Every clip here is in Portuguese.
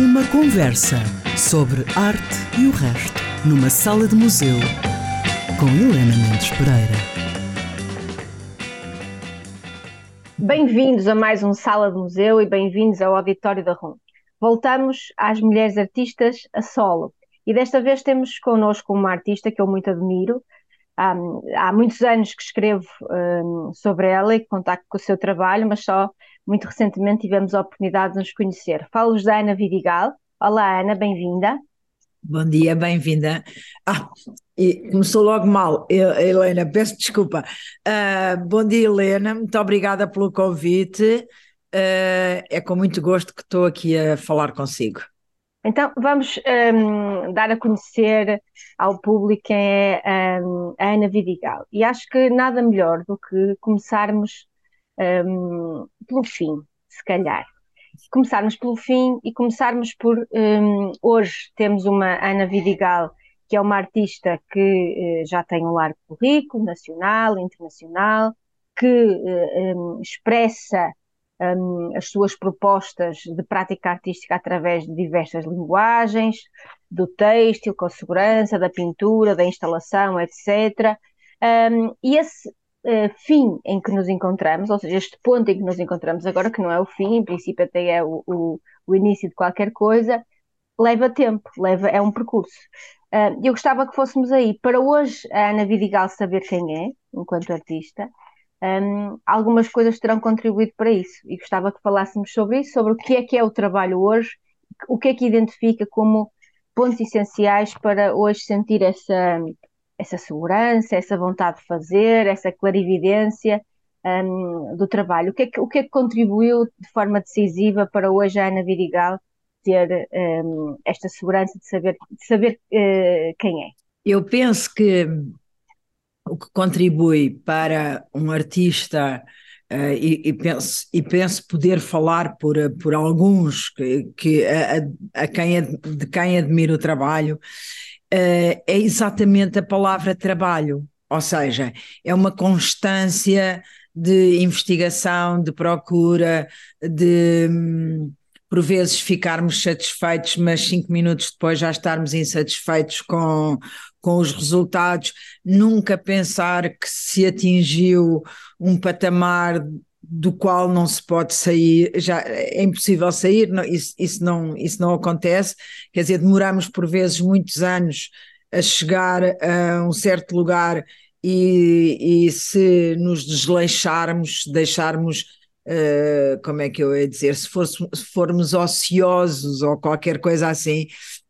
Uma conversa sobre arte e o resto, numa sala de museu, com Helena Mendes Pereira. Bem-vindos a mais um Sala de Museu e bem-vindos ao Auditório da RUM. Voltamos às mulheres artistas a solo e desta vez temos connosco uma artista que eu muito admiro. Há, há muitos anos que escrevo um, sobre ela e contacto com o seu trabalho, mas só muito recentemente tivemos a oportunidade de nos conhecer. Falo-vos da Ana Vidigal. Olá, Ana, bem-vinda. Bom dia, bem-vinda. Ah, começou logo mal, Helena, peço desculpa. Uh, bom dia, Helena, muito obrigada pelo convite. Uh, é com muito gosto que estou aqui a falar consigo. Então, vamos um, dar a conhecer ao público quem é um, a Ana Vidigal. E acho que nada melhor do que começarmos um, pelo fim, se calhar. Começarmos pelo fim e começarmos por. Um, hoje temos uma Ana Vidigal, que é uma artista que uh, já tem um largo currículo, nacional, internacional, que uh, um, expressa as suas propostas de prática artística através de diversas linguagens, do têxtil, com segurança, da pintura, da instalação, etc. Um, e esse uh, fim em que nos encontramos, ou seja, este ponto em que nos encontramos agora, que não é o fim, em princípio até é o, o, o início de qualquer coisa, leva tempo, leva, é um percurso. Uh, eu gostava que fôssemos aí para hoje a Ana Vidigal saber quem é, enquanto artista. Um, algumas coisas terão contribuído para isso e gostava que falássemos sobre isso, sobre o que é que é o trabalho hoje, o que é que identifica como pontos essenciais para hoje sentir essa, essa segurança, essa vontade de fazer, essa clarividência um, do trabalho. O que, é que, o que é que contribuiu de forma decisiva para hoje a Ana Virigal ter um, esta segurança de saber, de saber uh, quem é? Eu penso que o que contribui para um artista Uh, e, e, penso, e penso poder falar por, por alguns que, que a, a, quem, de quem admiro o trabalho, é exatamente a palavra trabalho, ou seja, é uma constância de investigação, de procura, de por vezes ficarmos satisfeitos, mas cinco minutos depois já estarmos insatisfeitos com, com os resultados, nunca pensar que se atingiu um patamar do qual não se pode sair, já é impossível sair, não, isso, isso, não, isso não acontece, quer dizer, demoramos por vezes muitos anos a chegar a um certo lugar e, e se nos desleixarmos, deixarmos, uh, como é que eu ia dizer, se, for, se formos ociosos ou qualquer coisa assim,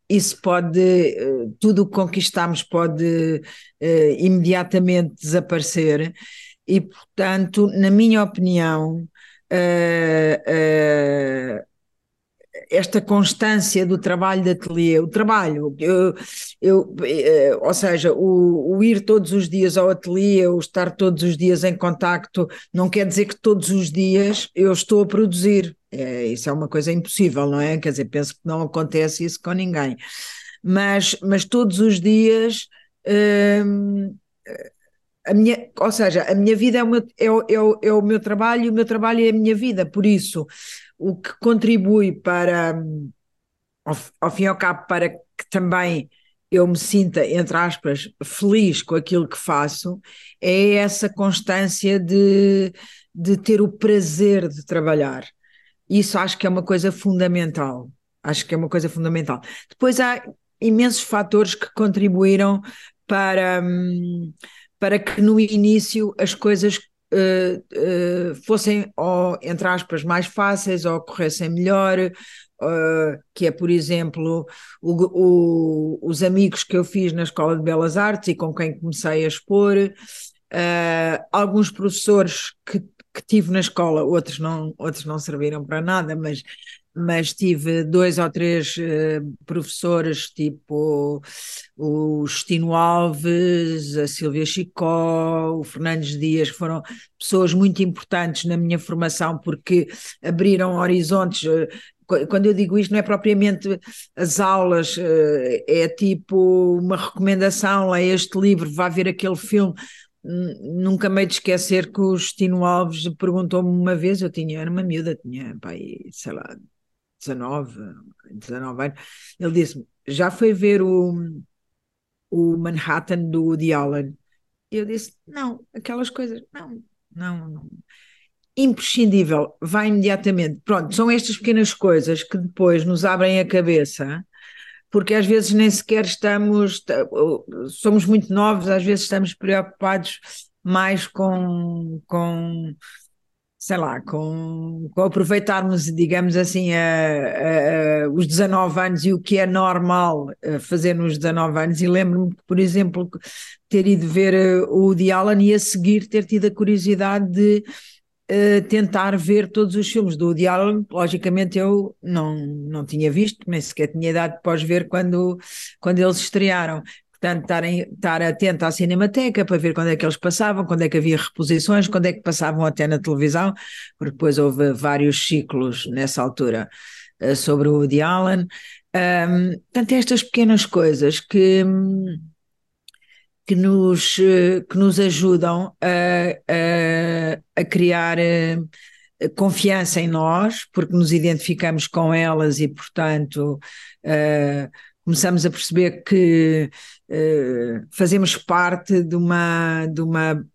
isso pode, uh, tudo o que conquistamos pode uh, imediatamente desaparecer e, portanto, na minha opinião, uh, uh, esta constância do trabalho de ateliê, o trabalho, eu, eu, uh, ou seja, o, o, ir todos os dias ao ateliê, o estar todos os dias em contacto, não quer dizer que todos os dias eu estou a produzir. É, isso é uma coisa impossível, não é? Quer dizer, penso que não acontece isso com ninguém. Mas, mas todos os dias. A minha, ou seja, a minha vida é o, meu, é, é, é o meu trabalho e o meu trabalho é a minha vida, por isso o que contribui para, ao, ao fim e ao cabo, para que também eu me sinta, entre aspas, feliz com aquilo que faço, é essa constância de, de ter o prazer de trabalhar. Isso acho que é uma coisa fundamental. Acho que é uma coisa fundamental. Depois há imensos fatores que contribuíram para. Hum, para que no início as coisas uh, uh, fossem, ou, entre aspas, mais fáceis ou corressem melhor, uh, que é, por exemplo, o, o, os amigos que eu fiz na Escola de Belas Artes e com quem comecei a expor, alguns professores que, que tive na escola, outros não, outros não serviram para nada, mas mas tive dois ou três uh, professores, tipo o Justino Alves, a Silvia Chicó, o Fernandes Dias, que foram pessoas muito importantes na minha formação porque abriram horizontes. Uh, quando eu digo isto, não é propriamente as aulas, uh, é tipo uma recomendação: leia este livro, vá ver aquele filme. Nunca me de esquecer que o Justino Alves perguntou-me uma vez, eu tinha, era uma miúda, tinha, pai, sei lá, 19, 19 anos, ele disse-me, já foi ver o, o Manhattan do Woody Allen? Eu disse, não, aquelas coisas, não, não, não. Imprescindível, vai imediatamente. Pronto, são estas pequenas coisas que depois nos abrem a cabeça porque às vezes nem sequer estamos, somos muito novos, às vezes estamos preocupados mais com, com sei lá, com, com aproveitarmos, digamos assim, a, a, os 19 anos e o que é normal eh, fazer nos 19 anos. E lembro-me, por exemplo, ter ido ver eh, o Woody Allen e a seguir ter tido a curiosidade de uh, tentar ver todos os filmes do Woody Allen. Logicamente eu não, não tinha visto, nem sequer tinha idade para os ver quando, quando eles estrearam. Portanto, estar, em, estar atento à Cinemateca para ver quando é que eles passavam, quando é que havia reposições, quando é que passavam até na televisão, porque depois houve vários ciclos nessa altura uh, sobre o Woody Allen. Um, portanto, estas pequenas coisas que, que, nos, eh, que nos ajudam a, a, a criar eh, confiança em nós, porque nos identificamos com elas e, portanto, uh, começamos a perceber que uh, fazemos parte de uma, de uma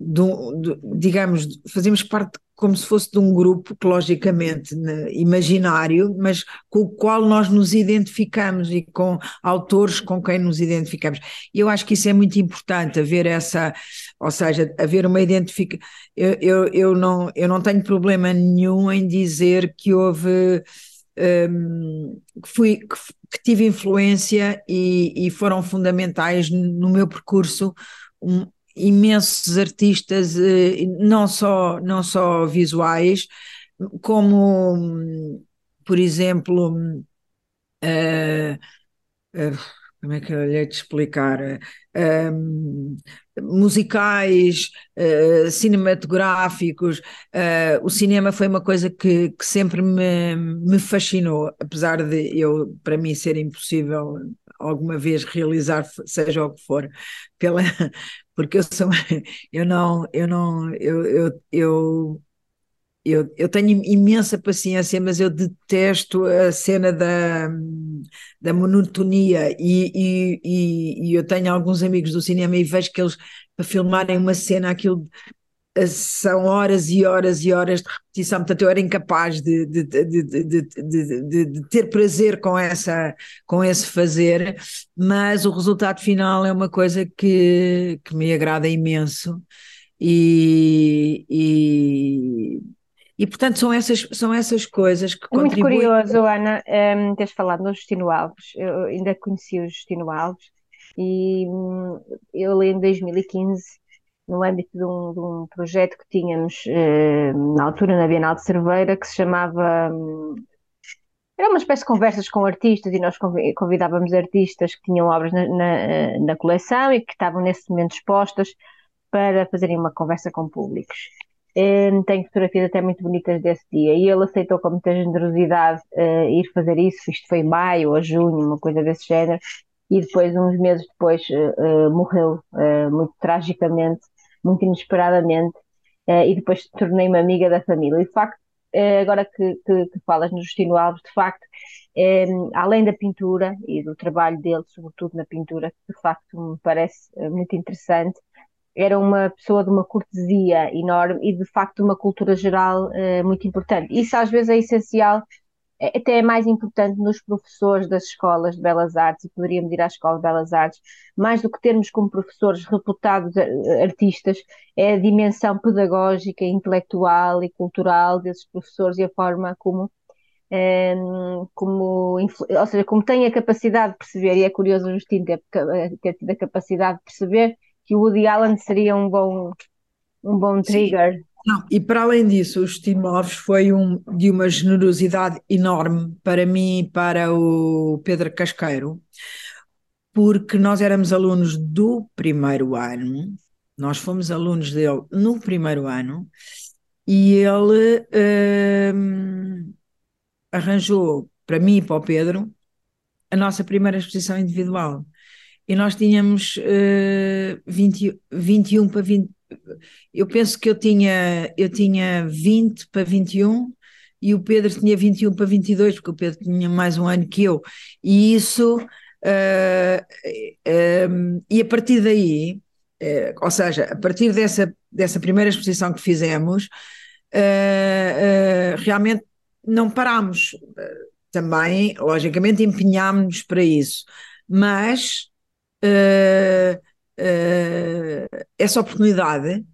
de de, digamos, fazemos parte como se fosse de um grupo que, logicamente, né, imaginário, mas com o qual nós nos identificamos e com autores com quem nos identificamos. E eu acho que isso é muito importante, haver essa, ou seja, haver uma identificação. Eu, eu, eu, não, eu não tenho problema nenhum em dizer que houve um, que, fui, que, que, tive influência e, e, foram fundamentais no meu percurso um, imensos artistas, eh, não só, não só visuais, como, por exemplo, uh, uh, como é que eu lhe explicar? Musicais, uh, cinematográficos. Uh, o cinema foi uma coisa que, que sempre me, me fascinou, apesar de eu, para mim, ser impossível alguma vez realizar, seja o que for, pela, porque eu sou, eu não, eu não, eu, eu, eu eu, eu, tenho imensa paciência, mas eu detesto a cena da, da monotonia e, e, e, eu tenho alguns amigos do cinema e vejo que eles, para filmarem uma cena, aquilo eh, são horas e horas e horas de repetição, portanto eu era incapaz de, de, de, de, ter prazer com, essa, com esse fazer, mas o resultado final é uma coisa que, que me agrada imenso e, e e, portanto, são essas, são essas coisas que contribuem. Muito curioso, Ana, um, ehm, teres falado no Justino Alves. Eu ainda conheci o Justino Alves e um, eu em 2015, no âmbito de um, de um projeto que tínhamos uh, na altura na Bienal de Cerveira, que se chamava. Um, era uma espécie de conversas com artistas e nós convidávamos artistas que tinham obras na, na, na coleção e que estavam nesse momento expostas para fazerem uma conversa com públicos. Um, tenho fotografias até muito bonitas desse dia e ele aceitou com muita generosidade uh, ir fazer isso. Isto foi em maio ou junho, uma coisa desse género. E depois, uns meses depois, uh, uh, morreu muito tragicamente, muito inesperadamente. e depois tornei-me amiga da família. E de facto, agora que, que, que, falas no Justino Alves, de facto, um, além da pintura e do trabalho dele, sobretudo na pintura, que de facto me parece muito interessante, era uma pessoa de uma cortesia enorme e de facto uma cultura geral uh, muito importante. Isso às vezes é essencial, é, até é mais importante nos professores das escolas de belas artes, e poderíamos ir à escola de belas artes, mais do que termos como professores reputados eh, artistas, é a dimensão pedagógica, intelectual e cultural desses professores e a forma como ehm, como, ou seja, como tem a capacidade de perceber, e é curioso o Justino ter, ter tido a capacidade de perceber que o Woody Allen seria um bom, um bom trigger. Não, e para além disso, o Steve Alves foi um, de uma generosidade enorme para mim e para o Pedro Casqueiro, porque nós éramos alunos do primeiro ano, nós fomos alunos dele no primeiro ano, e ele hum, arranjou para mim e para o Pedro a nossa primeira exposição individual e nós tínhamos uh, 20, 21 para 20. Eu penso que eu tinha, eu tinha 20 para 21 e o Pedro tinha 21 para 22, porque o Pedro tinha mais um ano que eu, e isso, uh, uh, e a partir daí, ou seja, a partir dessa, dessa primeira exposição que fizemos, realmente não parámos. também, logicamente, empenhámos-nos para isso, mas essa oportunidade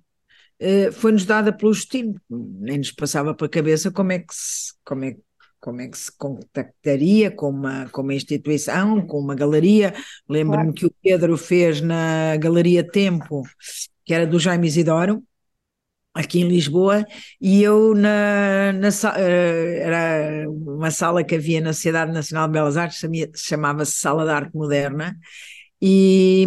eh, foi-nos dada pelo Justino, nem nos passava pela cabeça como é que se, como é, como é que se contactaria com uma, com uma instituição, com uma galeria. Lembro-me claro. que o Pedro fez na Galeria Tempo, que era do Jaime Isidoro, aqui em Lisboa, e eu na, na era uma sala que havia na Sociedade Nacional de Belas Artes, chamava-se Sala de Arte Moderna, e,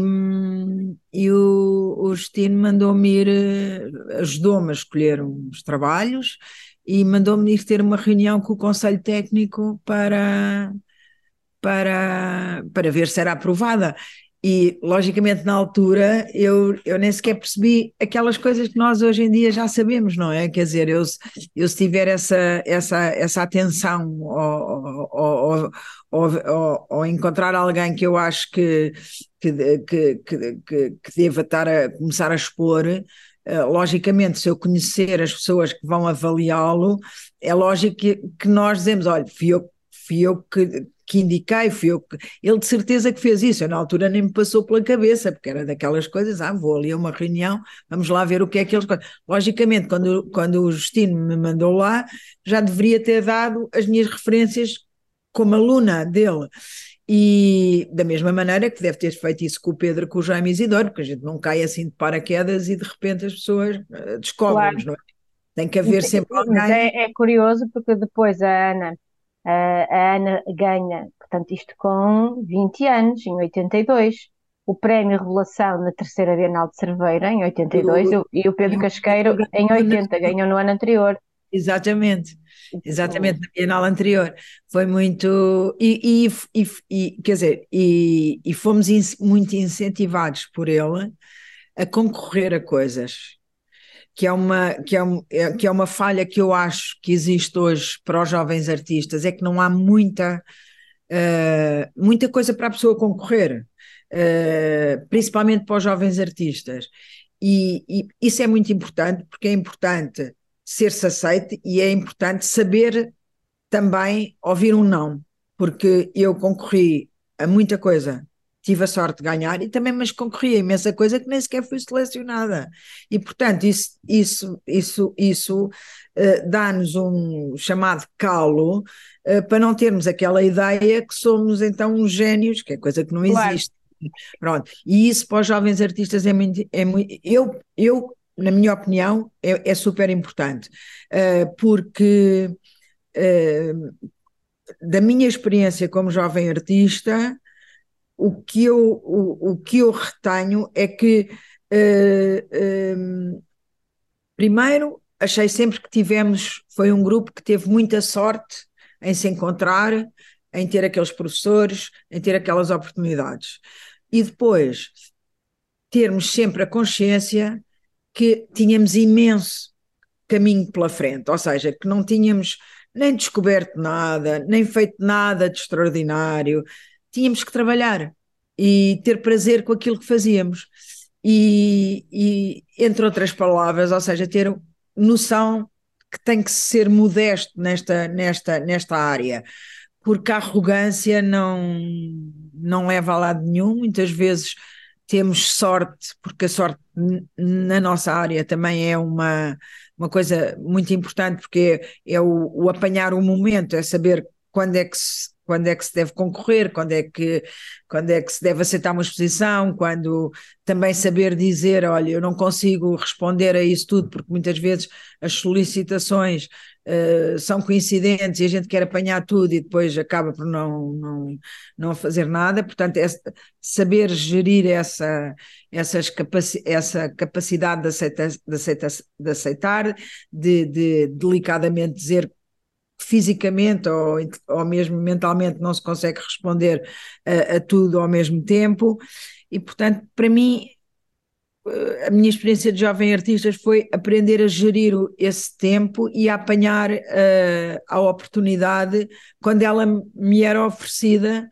e o, o Justino mandou-me ir, eh, ajudou-me a escolher uns trabalhos e mandou-me ir ter uma reunião com o Conselho Técnico para, para, para ver se era aprovada. E, logicamente, na altura, eu, eu nem sequer percebi aquelas coisas que nós hoje em dia já sabemos, não é? Quer dizer, eu, eu se tiver essa, essa, essa atenção ou, ou, ou, encontrar alguém que eu acho que, que, que, que, que deva estar a começar a expor, Uh, logicamente, se eu conhecer as pessoas que vão avaliá-lo, é lógico que, que, nós dizemos: olha, fui eu, fui eu que, que indiquei, fui eu que... Ele de certeza que fez isso, eu na altura nem me passou pela cabeça, porque era daquelas coisas, ah, vou ali a uma reunião, vamos lá ver o que é que eles... Logicamente, quando, quando o Justino me mandou lá, já deveria ter dado as minhas referências como aluna dele. E da mesma maneira que deve ter feito isso com o Pedro, com o Jaime Isidoro, porque a gente não cai assim de paraquedas e de repente as pessoas uh, descobrem-nos, claro. não é? Tem que haver sempre alguém. É, é curioso porque depois a Ana a Ana ganha, portanto, isto com 20 anos, em 82. O prémio Revelação na terceira Bienal de Cerveira, em 82, o, e o Pedro Casqueiro, em 80, ganhou no ano anterior. Exatamente, exatamente, na Bienal anterior. Foi muito. E, e, e, e quer dizer, e, e fomos in, muito incentivados por ele a concorrer a coisas que é uma que é, é, que é uma falha que eu acho que existe hoje para os jovens artistas é que não há muita uh, muita coisa para a pessoa concorrer uh, principalmente para os jovens artistas. E, e, isso é muito importante porque é importante ser-se aceite e é importante saber também ouvir um não porque eu concorri a muita coisa tive a sorte de ganhar e também mas concorri a imensa coisa que nem sequer fui selecionada. E, portanto, isso, isso, isso, isso uh, dá-nos um chamado calo uh, para não termos aquela ideia que somos então uns gênios, que é coisa que não claro. existe. Pronto. E isso para os jovens artistas é muito. É muito eu, eu, na minha opinião, é, é super importante, uh, porque da minha experiência como jovem artista, o que eu, o, o que eu retenho é que, uh, primeiro, achei sempre que tivemos, foi um grupo que teve muita sorte em se encontrar, em ter aqueles professores, em ter aquelas oportunidades. E depois, termos sempre a consciência que tínhamos imenso caminho pela frente, ou seja, que não tínhamos nem descoberto nada, nem feito nada de extraordinário, tínhamos que trabalhar e ter prazer com aquilo que fazíamos. E, e, entre outras palavras, ou seja, ter noção que tem que ser modesto nesta, nesta, nesta área, porque a arrogância não, não leva a lado nenhum, muitas vezes temos sorte, porque a sorte na nossa área também é uma, uma coisa muito importante, porque é, é o, o apanhar o momento, é saber quando é que se quando é que se deve concorrer, quando é que, quando é que se deve aceitar uma exposição, quando também saber dizer, olha, eu não consigo responder a isso tudo, porque muitas vezes as solicitações uh, são coincidentes e a gente quer apanhar tudo e depois acaba por não, não, não fazer nada, portanto é saber gerir essa, essas capaci essa capacidade de aceitar, de aceitar, de, aceitar, de, de delicadamente dizer fisicamente ou, ou mesmo mentalmente não se consegue responder a, a tudo ao mesmo tempo, e portanto, para mim, a minha experiência de jovem artista foi aprender a gerir esse tempo e a apanhar uh, a oportunidade quando ela me era oferecida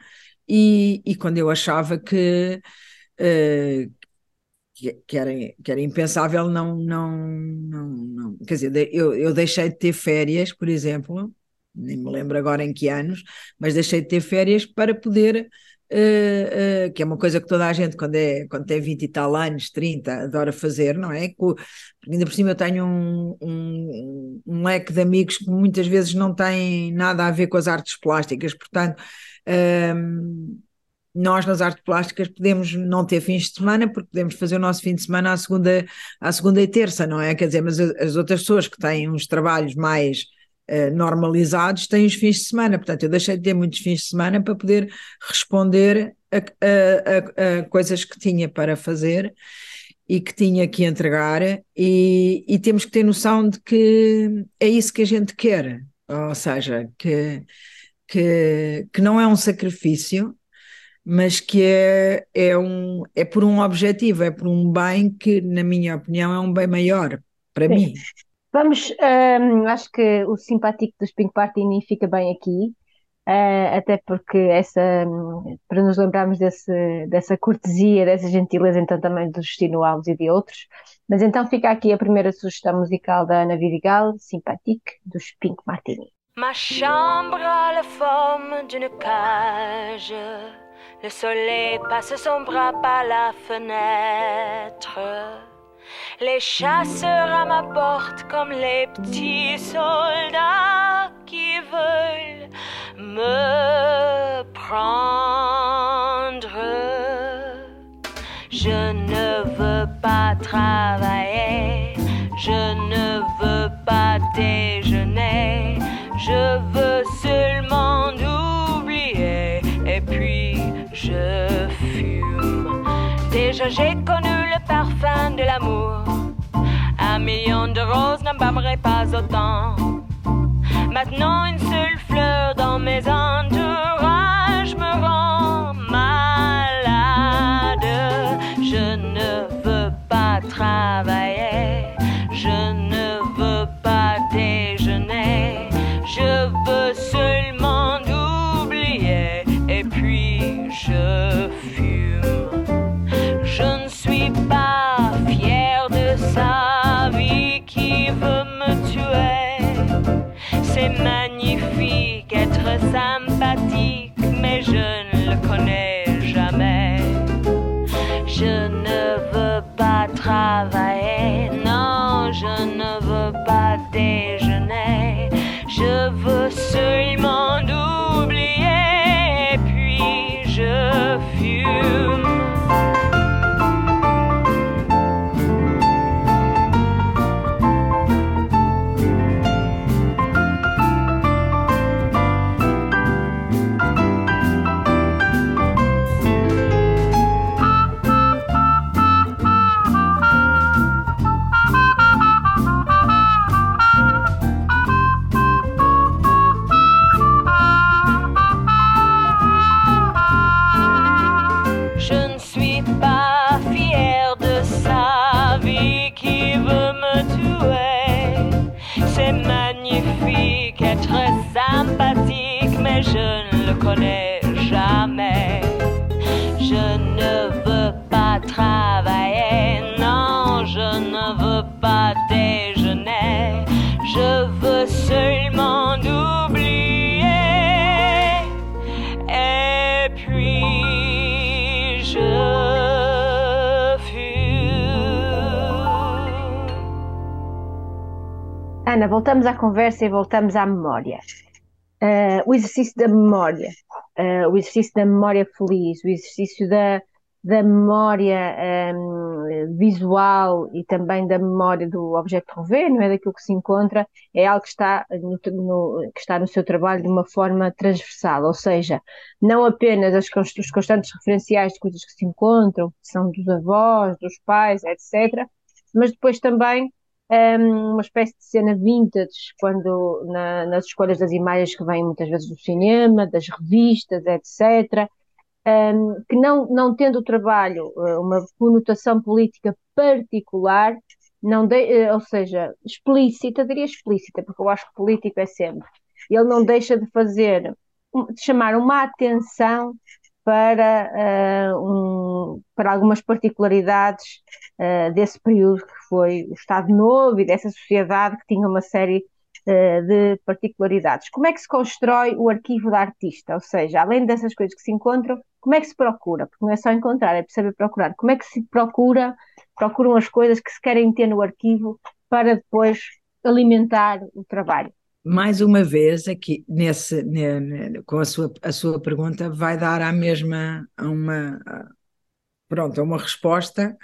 e, e quando eu achava que, uh, que, era, que era impensável não, não, não, não. Quer dizer, eu, eu deixei de ter férias, por exemplo, nem me lembro agora em que anos, mas deixei de ter férias para poder Uh, uh, que é uma coisa que toda a gente, quando, é, quando tem 20 e tal anos, 30, adora fazer, não é? Porque ainda por cima eu tenho um, um, um, leque de amigos que muitas vezes não têm nada a ver com as artes plásticas, portanto. Uh, nós nas artes plásticas podemos não ter fins de semana porque podemos fazer o nosso fim de semana à segunda, à segunda e terça, não é? Quer dizer, mas as outras pessoas que têm uns trabalhos mais uh, normalizados têm os fins de semana. Portanto, eu deixei de ter muitos fins de semana para poder responder a, a, a, a coisas que tinha para fazer e que tinha que entregar, e, e, temos que ter noção de que é isso que a gente quer, ou seja, que, que, que não é um sacrifício, mas que é, é, um, é por um objetivo, é por um bem que, na minha opinião, é um bem maior para Sim. mim. Vamos, um, acho que o simpático dos Pink Partini fica bem aqui, uh, até porque essa, um, para nos lembrarmos desse, dessa cortesia, dessa gentileza, então também do Justino Alves e de outros. Mas então fica aqui a primeira sugestão musical da Ana Vidigal, Sympathique, dos Pink Martini. Ma chambre a la forme d'une cage. Le soleil passe son bras par la fenêtre. Les chasseurs à ma porte comme les petits soldats qui veulent me prendre. Je ne veux pas travailler, je ne veux pas déjeuner, je veux seulement puis Déjà j'ai connu le parfum de l'amour. Un million de roses n'embâmerait pas autant. Maintenant, une Ana, voltamos à conversa e voltamos à memória. Uh, o exercício da memória, uh, o exercício da memória feliz, o exercício da, da memória um, visual e também da memória do objeto rever, não é daquilo que se encontra, é algo que está no, no, que está no seu trabalho de uma forma transversal, ou seja, não apenas as, os constantes referenciais de coisas que se encontram, que são dos avós, dos pais, etc., mas depois também uma espécie de cena vintage, quando na, nas escolhas das imagens que vêm muitas vezes do cinema, das revistas, etc. um, que não, não tendo o trabalho uh, uma conotação política particular, não de, uh, ou seja, explícita, diria explícita, porque eu acho que político é sempre. Ele não deixa de fazer, de chamar uma atenção para, uh, um, para algumas particularidades uh, desse período que foi o Estado Novo e dessa sociedade que tinha uma série uh, de particularidades. Como é que se constrói o arquivo da artista? Ou seja, além dessas coisas que se encontram, como é que se procura? Porque não é só encontrar, é preciso procurar. Como é que se procura, procuram as coisas que se querem ter no arquivo para depois alimentar o trabalho? Mais uma vez aqui nesse ne, com a sua a sua pergunta vai dar a mesma a uma pronto a uma resposta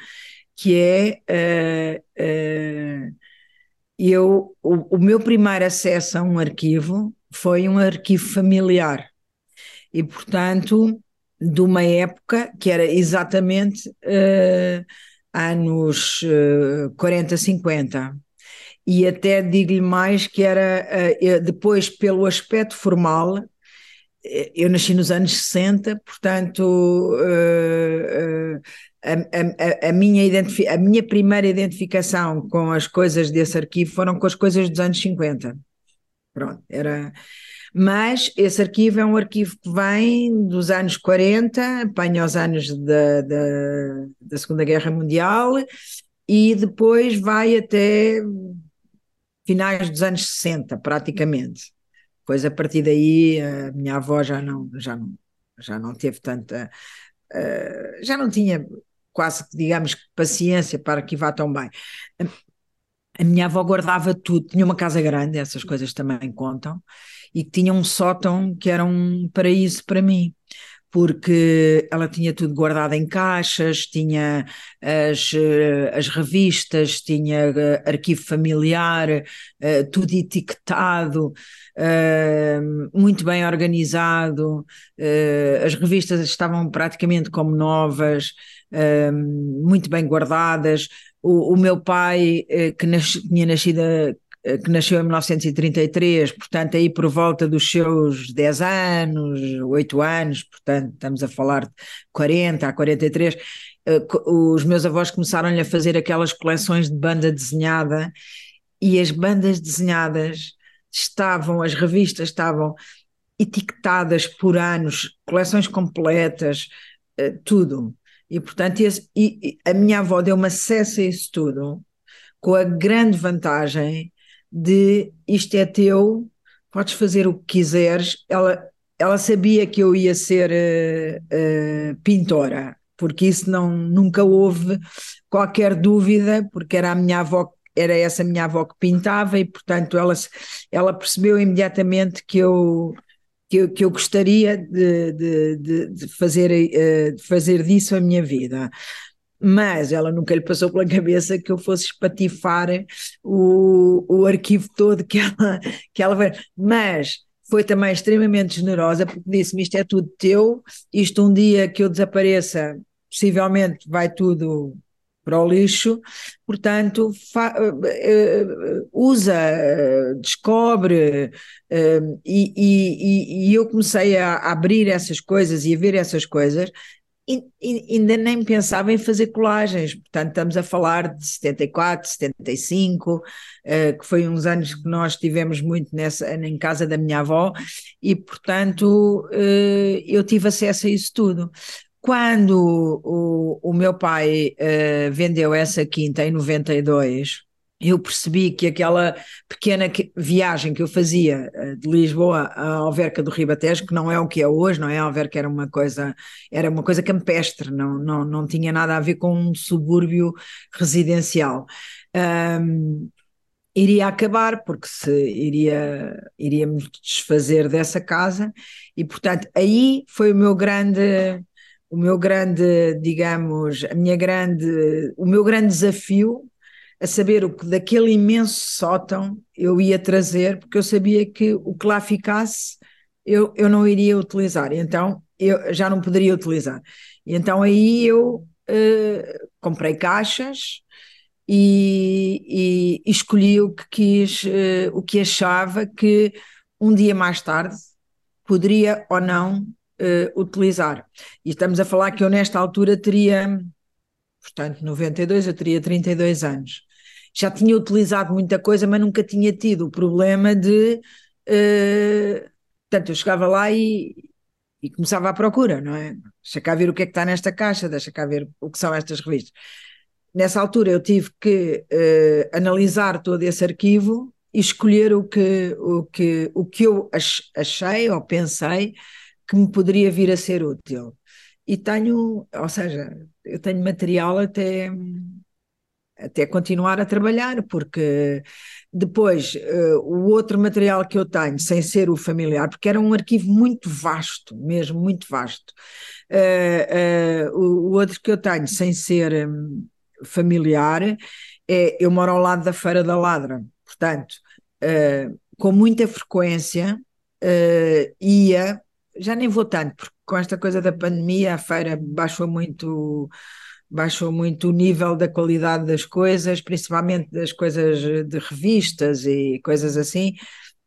que é uh, uh, eu o, o, meu primeiro acesso a um arquivo foi um arquivo familiar. E portanto de uma época que era exatamente uh, anos 40 50 e até digo-lhe mais que era eh, depois pelo aspecto formal eh, eu nasci nos anos 60, portanto eh, a, a, a, minha a minha primeira identificação com as coisas desse arquivo foram com as coisas dos anos 50. Pronto, era. Mas esse arquivo é um arquivo que vem dos anos 40, apanha os anos da, da, da Segunda Guerra Mundial e depois vai até finais dos anos 60, praticamente. Pois a partir daí a minha avó já não, já não, já não teve tanta. Uh, já não tinha quase, digamos, paciência para arquivar tão bem. A minha avó guardava tudo, tinha uma casa grande, essas coisas também contam, e tinha um sótão que era um paraíso para mim porque ela tinha tudo guardado em caixas, tinha as, eh, as revistas, tinha eh, arquivo familiar, eh, tudo etiquetado, muito bem organizado, as revistas estavam praticamente como novas, muito bem guardadas. O, o meu pai, que nas, tinha nascido que nasceu em 1933, portanto, aí por volta dos seus 10 anos, 8 anos, portanto, estamos a falar de 40 a 43, eh, os meus avós começaram-lhe a fazer aquelas coleções de banda desenhada e as bandas desenhadas estavam, as revistas estavam etiquetadas por anos, coleções completas, eh, tudo. E, portanto, esse, e, a minha avó deu-me acesso a isso tudo, com a grande vantagem de isto é teu, podes fazer o que quiseres. Ela, ela sabia que eu ia ser uh, uh, pintora, porque isso não, nunca houve qualquer dúvida, porque era a minha avó, era essa minha avó que pintava e, portanto, ela, ela percebeu imediatamente que eu, que eu, que eu gostaria de, de, de, fazer, uh, de fazer disso a minha vida mas ela nunca lhe passou pela cabeça que eu fosse espatifar o, o arquivo todo que ela, que ela vai. Mas foi também extremamente generosa, porque disse-me: Isto é tudo teu, isto um dia que eu desapareça, possivelmente vai tudo para o lixo, portanto, uh, usa, descobre, uh, e, e, e, eu comecei a abrir essas coisas e a ver essas coisas, ainda nem pensava em fazer colagens, portanto estamos a falar de 74, 75, uh, que foi uns anos que nós tivemos muito nessa, em casa da minha avó, e portanto uh, eu tive acesso a isso tudo. Quando o, o meu pai uh, vendeu essa quinta em 92, eu percebi que aquela pequena viagem que eu fazia eh, de Lisboa à Alverca do Ribatejo, que não é o que é hoje, não é? A Alverca era uma coisa, era uma coisa campestre, não, não, não tinha nada a ver com um subúrbio residencial. Um, iria acabar, porque se iria, iríamos desfazer dessa casa, e portanto aí foi o meu grande o meu grande, digamos, a minha grande, o meu grande desafio a saber o que daquele imenso sótão eu ia trazer, porque eu sabia que o que lá ficasse eu, eu não iria utilizar, então eu já não poderia utilizar. E então aí eu uh, comprei caixas e, e, escolhi o que quis, uh, o que achava que um dia mais tarde poderia ou não uh, utilizar. E estamos a falar que eu nesta altura teria, portanto, 92, eu teria 32 anos. Já tinha utilizado muita coisa, mas nunca tinha tido o problema de. Uh, portanto, eu chegava lá e, e começava à procura, não é? Deixa cá ver o que é que está nesta caixa, deixa cá ver o que são estas revistas. Nessa altura eu tive que uh, analisar todo esse arquivo e escolher o que, o que, o que eu achei ou pensei que me poderia vir a ser útil. E tenho, ou seja, eu tenho material até, até continuar a trabalhar, porque depois uh, o outro material que eu tenho, sem ser o familiar, porque era um arquivo muito vasto, mesmo muito vasto. Uh, uh, o, o, outro que eu tenho, sem ser um, familiar, é eu moro ao lado da Feira da Ladra, portanto, com muita frequência ia já nem vou tanto, porque com esta coisa da pandemia a feira baixou muito baixou muito o nível da qualidade das coisas, principalmente das coisas de revistas e coisas assim,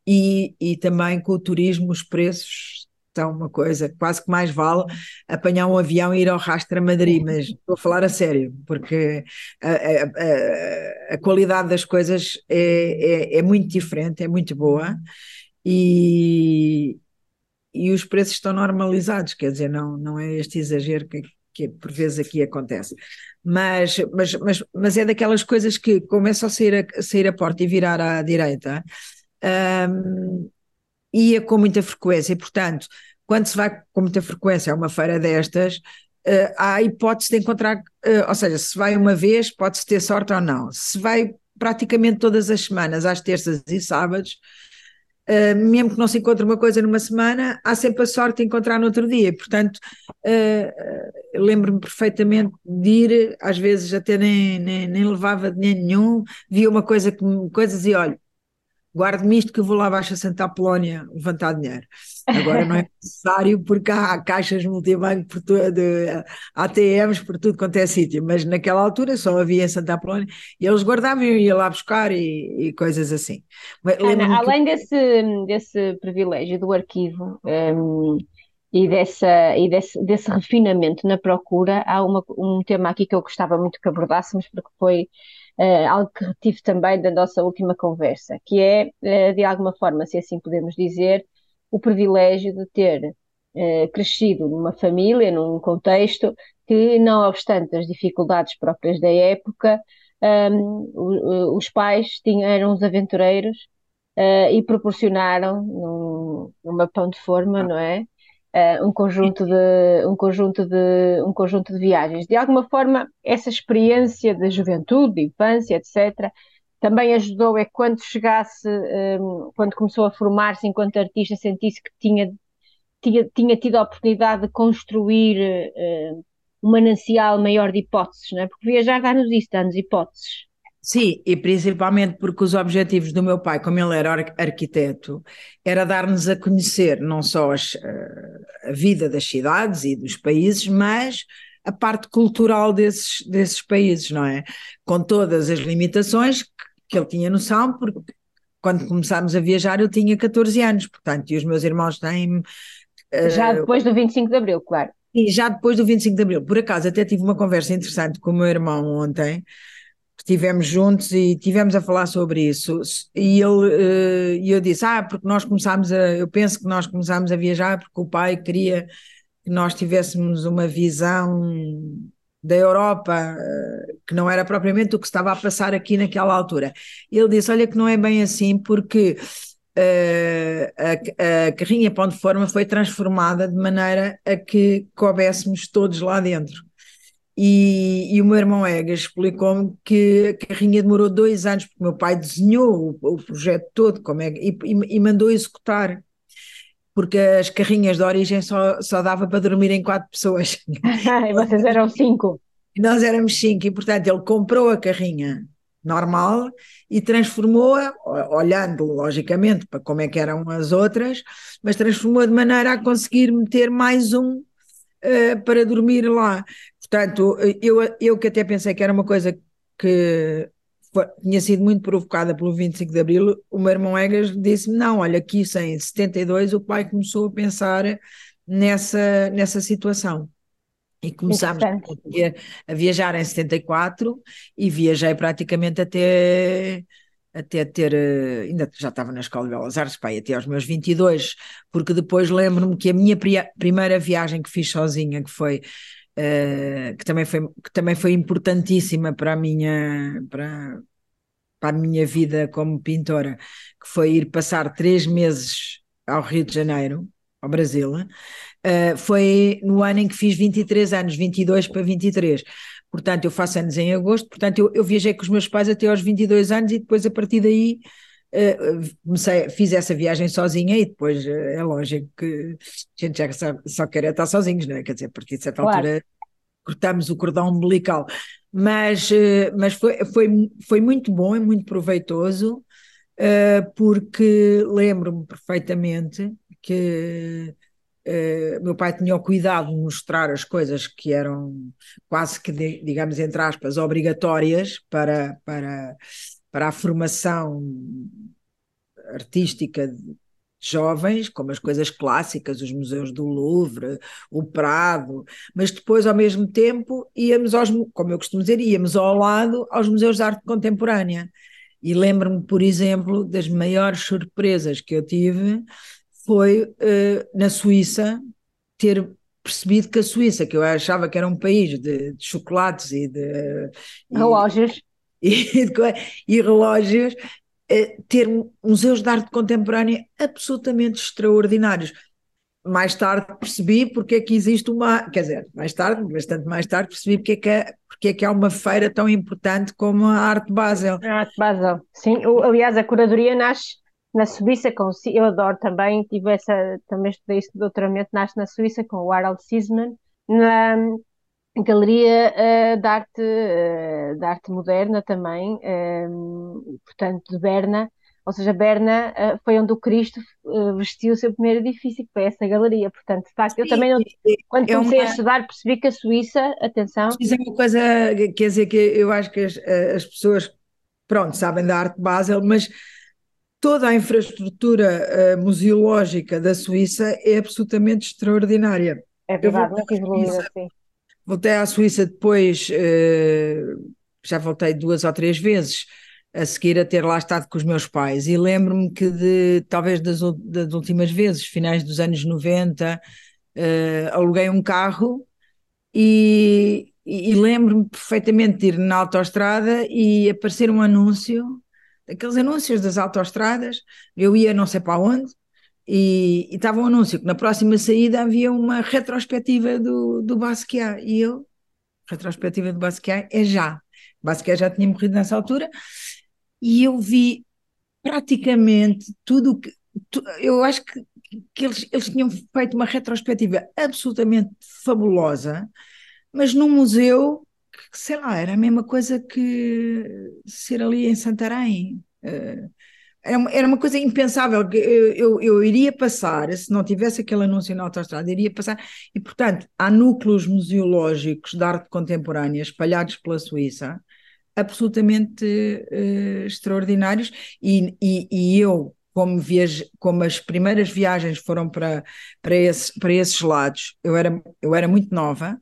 e, e também com o turismo os preços estão uma coisa, quase que mais vale apanhar um avião e ir ao Rastra Madrid, mas estou a falar a sério, porque a, a, a, qualidade das coisas é, é, é muito diferente, é muito boa, e, e os preços estão normalizados, quer dizer, não, não é este exagero que, que por vezes aqui acontece. Mas, mas, mas, mas é daquelas coisas que começa a sair a, sair a porta e virar à direita, um, ia com muita frequência, e portanto, quando se vai com muita frequência a uma feira destas, uh, há a hipótese de encontrar, uh, ou seja, se vai uma vez, pode-se ter sorte ou não. Se vai praticamente todas as semanas, às terças e sábados, Uh, mesmo que não se encontre uma coisa numa semana, há sempre a sorte de encontrar no outro dia. Portanto, uh, lembro-me perfeitamente de ir, às vezes até nem, nem, nem levava dinheiro nenhum, via uma coisa que coisas e olha, guarde-me isto que eu vou lá abaixo a Santa Apolónia levantar dinheiro. Agora não é necessário porque há caixas multibanco por tudo, ATMs por tudo quanto é sítio, mas naquela altura só havia em Santa Apolónia e eles guardavam e ia lá buscar e, e coisas assim. Ana, além que... desse, desse privilégio do arquivo um, e, dessa, e desse, desse refinamento na procura, há uma, um tema aqui que eu gostava muito que abordássemos porque foi uh, algo que retive também da nossa última conversa, que é, uh, de alguma forma, se assim podemos dizer, o privilégio de ter uh, crescido numa família, num contexto que, não obstante as dificuldades próprias da época, um, os pais tinham, eram os aventureiros e proporcionaram, num, numa pão de forma, não é? Uh, um conjunto de um conjunto de um conjunto de viagens. De alguma forma, essa experiência de juventude, de infância, etc. Também ajudou é quando chegasse, um, quando começou a formar-se enquanto artista, sentisse que tinha, tinha, tinha tido a oportunidade de construir uh, um manancial maior de hipóteses, não é? Porque viajar dá-nos isso, dá-nos hipóteses. Sim, e principalmente porque os objetivos do meu pai, como ele era arquiteto, era dar-nos a conhecer não só as, eh, a vida das cidades e dos países, mas a parte cultural desses, desses países, não é? Com todas as limitações que, que ele tinha noção, porque quando começámos a viajar eu tinha 14 anos, portanto, e os meus irmãos têm. Uh, já depois do 25 de Abril, claro. E já depois do 25 de Abril. Por acaso, até tive uma conversa interessante com o meu irmão ontem, estivemos juntos e tivemos a falar sobre isso e ele eh, e eu disse ah porque nós começámos a eu penso que nós começámos a viajar porque o pai queria que nós tivéssemos uma visão da Europa eh, que não era propriamente o que estava a passar aqui naquela altura ele disse olha que não é bem assim porque Uh, a, a, carrinha Pão de Forma foi transformada de maneira a que coubéssemos todos lá dentro. E, e, o meu irmão Egas explicou-me que a carrinha demorou dois anos, porque o meu pai desenhou o, o projeto todo como é, e, e, mandou executar, porque as carrinhas de origem só, só dava para dormir em quatro pessoas. e vocês eram cinco. E nós éramos cinco, e portanto ele comprou a carrinha normal e transformou-a, olhando logicamente para como é que eram as outras, mas transformou de maneira a conseguir meter mais um uh, para dormir lá. Portanto, eu, eu que até pensei que era uma coisa que foi, tinha sido muito provocada pelo 25 de Abril, o meu irmão Egas disse-me: não, olha, aqui em 72 o pai começou a pensar nessa, nessa situação. E começámos a viajar em 74 e viajei praticamente até até ter, eh, ainda já estava na Escola de Belas Artes, pai, até aos meus 22, porque depois lembro-me que a minha primeira viagem que fiz sozinha, que foi, uh, que também foi, que também foi importantíssima para a minha, para, para a minha vida como pintora, que foi ir passar três meses ao Rio de Janeiro, ao Brasil, uh, foi no ano em que fiz 23 anos, 22 para 23. Portanto, eu faço anos em agosto, portanto, eu, eu viajei com os meus pais até aos 22 anos e depois, a partir daí, uh, comecei, fiz essa viagem sozinha e depois uh, é lógico que a gente já só, só quer estar sozinhos, não é? Quer dizer, a partir de certa claro. altura cortamos o cordão umbilical. Mas, mas foi, foi, foi muito bom e muito proveitoso, porque lembro-me perfeitamente que uh, meu pai tinha o cuidado de mostrar as coisas que eram quase que, digamos, entre aspas, obrigatórias para, para, para a formação artística de jovens, como as coisas clássicas, os museus do Louvre, o Prado, mas depois, ao mesmo tempo, íamos aos, como eu costumo dizer, íamos ao lado aos museus de arte contemporânea. E lembro-me, por exemplo, das maiores surpresas que eu tive foi uh, na Suíça ter percebido que a Suíça, que eu achava que era um país de, de chocolates e de relógios e, de, e relógios, uh, ter museus de arte contemporânea absolutamente extraordinários. Mais tarde percebi porque é que existe uma, quer dizer, mais tarde, bastante mais tarde, percebi porque é que, é, porque é, que há uma feira tão importante como a Arte Basel. A Arte Basel, sim. Aliás, a curadoria nasce na Suíça, com, eu adoro também, tive essa, também estudei isso de doutoramento, nasce na Suíça com o Harald Sisman, na Galeria uh, de, arte, uh, de Arte Moderna também, um, portanto, de Berna, ou seja, Berna uh, foi onde o Cristo vestiu o seu primeiro edifício, que foi essa galeria, portanto, de facto, eu também, quando é comecei uma... a estudar, percebi que a Suíça, atenção... É uma coisa, quer dizer, que eu acho que as, as pessoas, pronto, sabem da arte Basel, mas toda a infraestrutura uh, museológica da Suíça é absolutamente extraordinária. É verdade, não quis assim. Voltei à Suíça depois, uh, já voltei duas ou três vezes, a seguir a ter lá estado com os meus pais, e lembro-me que de, talvez das, das, últimas vezes, finais dos anos 90, uh, eh, aluguei um carro e, e, e lembro-me perfeitamente de ir na autoestrada e aparecer um anúncio aqueles anúncios das autoestradas, eu ia não sei para onde, e, estava um anúncio que na próxima saída havia uma retrospectiva do, do Basquiat, e eu, retrospectiva do Basquiat é já, Basquiat já tinha morrido nessa altura, e eu vi praticamente tudo o que, tu, eu acho que, que eles, eles tinham feito uma retrospectiva absolutamente fabulosa, mas num museu sei lá, era a mesma coisa que ser ali em Santarém. Eh, era uma, era uma coisa impensável. Eu, eu, eu, iria passar, se não tivesse aquele anúncio na autostrada, iria passar. E, portanto, há núcleos museológicos de arte contemporânea espalhados pela Suíça, absolutamente uh, extraordinários. E, e, e eu, como, viaje, como as primeiras viagens foram para, para, esse, para esses lados, eu era, eu era muito nova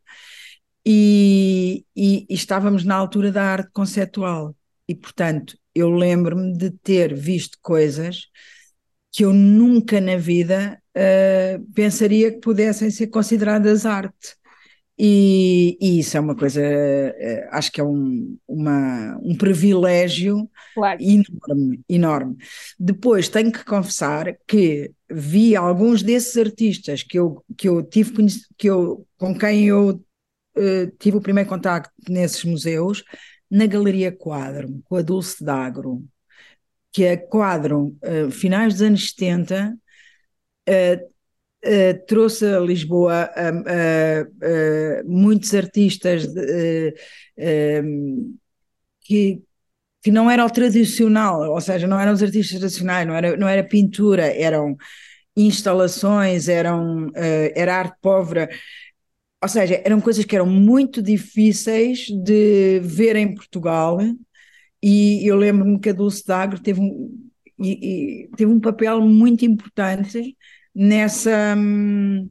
e, e, e estávamos na altura da arte conceptual. E, portanto, eu lembro-me de ter visto coisas que eu nunca na vida uh, pensaria que pudessem ser consideradas arte. E, e, isso é uma coisa, uh, acho que é um, uma, um privilégio claro. enorme, enorme. Depois tenho que confessar que vi alguns desses artistas que eu, que eu tive que eu, com quem eu uh, tive o primeiro contacto nesses museus na Galeria Quadro, com a Dulce D'Agro, que é Quadro, uh, finais dos anos 70, uh, Uh, trouxe a Lisboa uh, uh, muitos artistas que, que não era o tradicional, ou seja, não eram os artistas tradicionais, não era, não era pintura, eram instalações, eram, era arte pobre, ou seja, eram coisas que eram muito difíceis de ver em Portugal, e eu lembro-me que a Dulce D'Agro teve um, e, e, teve um papel muito importante nessa, uh,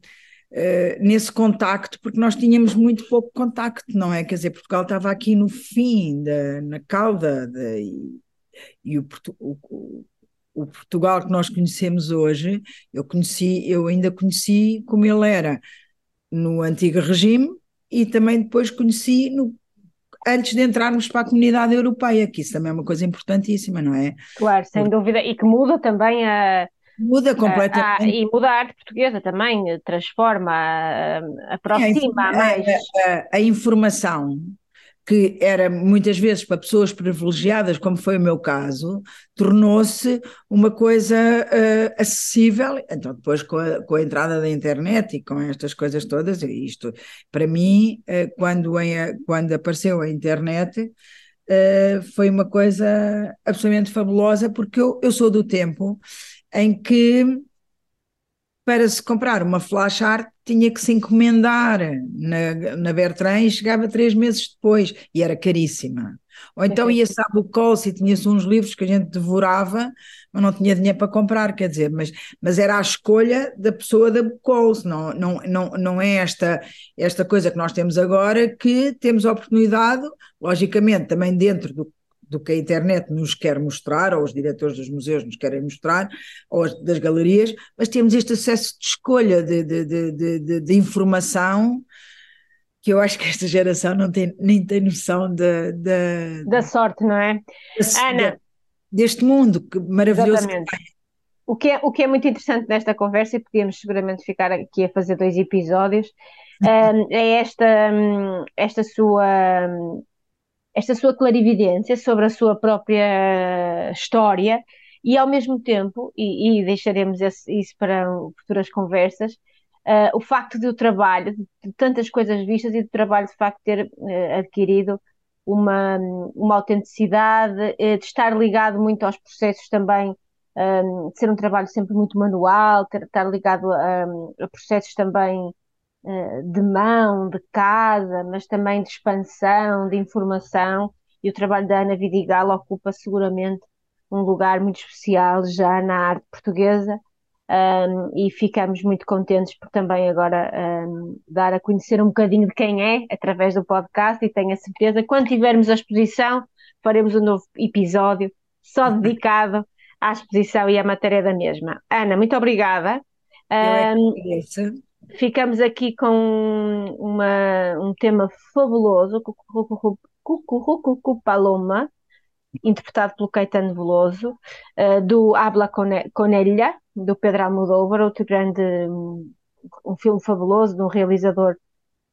nesse contacto, porque nós tínhamos muito pouco contacto, não é? Quer dizer, Portugal estava aqui no fim, da, na cauda, e, e o, o, o, Portugal que nós conhecemos hoje, eu conheci, eu ainda conheci como ele era no antigo regime e também depois conheci no antes de entrarmos para a comunidade europeia, que isso também é uma coisa importantíssima, não é? Claro, sem Porque... dúvida, e que muda também a. Muda completamente. A, a, e muda a arte portuguesa também, transforma, aproxima a, mais. a informação que era muitas vezes para pessoas privilegiadas, como foi o meu caso, tornou-se uma coisa uh, acessível. Então, depois, com a, com a, entrada da internet e com estas coisas todas, isto, para mim, uh, quando, em, quando apareceu a internet, uh, foi uma coisa absolutamente fabulosa, porque eu, eu sou do tempo em que para se comprar uma flash art tinha que se encomendar na, na Bertrand e chegava três meses depois e era caríssima. Ou então ia-se à Bucol e tinha-se uns livros que a gente devorava, mas não tinha dinheiro para comprar, quer dizer, mas, mas era a escolha da pessoa da Bucol, não, não, não, não é esta, esta coisa que nós temos agora que temos a oportunidade, logicamente também dentro do do que a internet nos quer mostrar, ou os diretores dos museus nos querem mostrar, ou das galerias, mas temos este acesso de escolha de, de, de, de, informação que eu acho que esta geração não tem, nem tem noção de da sorte, não é? Ana, deste mundo que maravilhoso exatamente. que o que, é, o que é muito interessante nesta conversa, e podíamos seguramente ficar aqui a fazer dois episódios, um, é esta, hum, esta sua hum, esta sua clarividência sobre a sua própria história e ao mesmo tempo, e, e deixaremos esse, isso para futuras conversas, uh, o facto de o trabalho, de tantas coisas vistas e do trabalho de facto ter uh, adquirido uma, uma autenticidade, uh, de estar ligado muito aos processos também, de ser um trabalho sempre muito manual, ter, estar ligado a, a processos também de mão, de casa, mas também de expansão, de informação, e o trabalho da Ana Vidigal ocupa seguramente um lugar muito especial já na arte portuguesa. Um, e ficamos muito contentes por também agora um, dar a conhecer um bocadinho de quem é através do podcast e tenho a certeza quando tivermos a exposição faremos um novo episódio só dedicado à exposição e à matéria da mesma. Ana, muito obrigada. Um, ficamos aqui com uma, um tema fabuloso, Cucurucucu Paloma, interpretado pelo Caetano Veloso, uh, do Habla Conelha, do Pedro Almodóvar, outro grande, um filme fabuloso de um realizador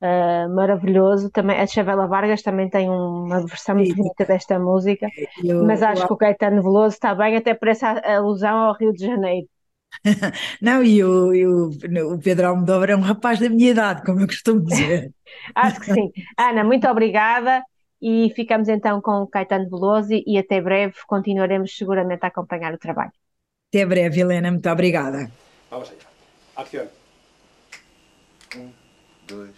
uh, maravilhoso. Também, a Chavela Vargas também tem uma versão muito bonita desta música, eu, mas acho que o Caetano Veloso está bem, até por essa alusão ao Rio de Janeiro. Não, e o, e o, o Pedro Almodóvar é um rapaz da minha idade, como eu costumo dizer. Acho que sim. Ana, muito obrigada e ficamos então com o Caetano Veloso e até breve continuaremos seguramente a acompanhar o trabalho. Até breve, Helena, muito obrigada. Vamos allá. Acción. Um, dois.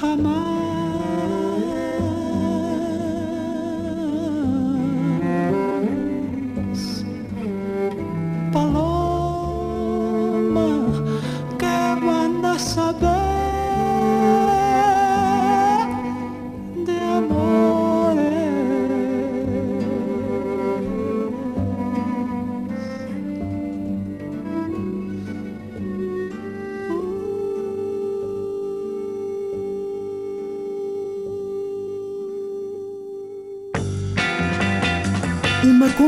Hamas.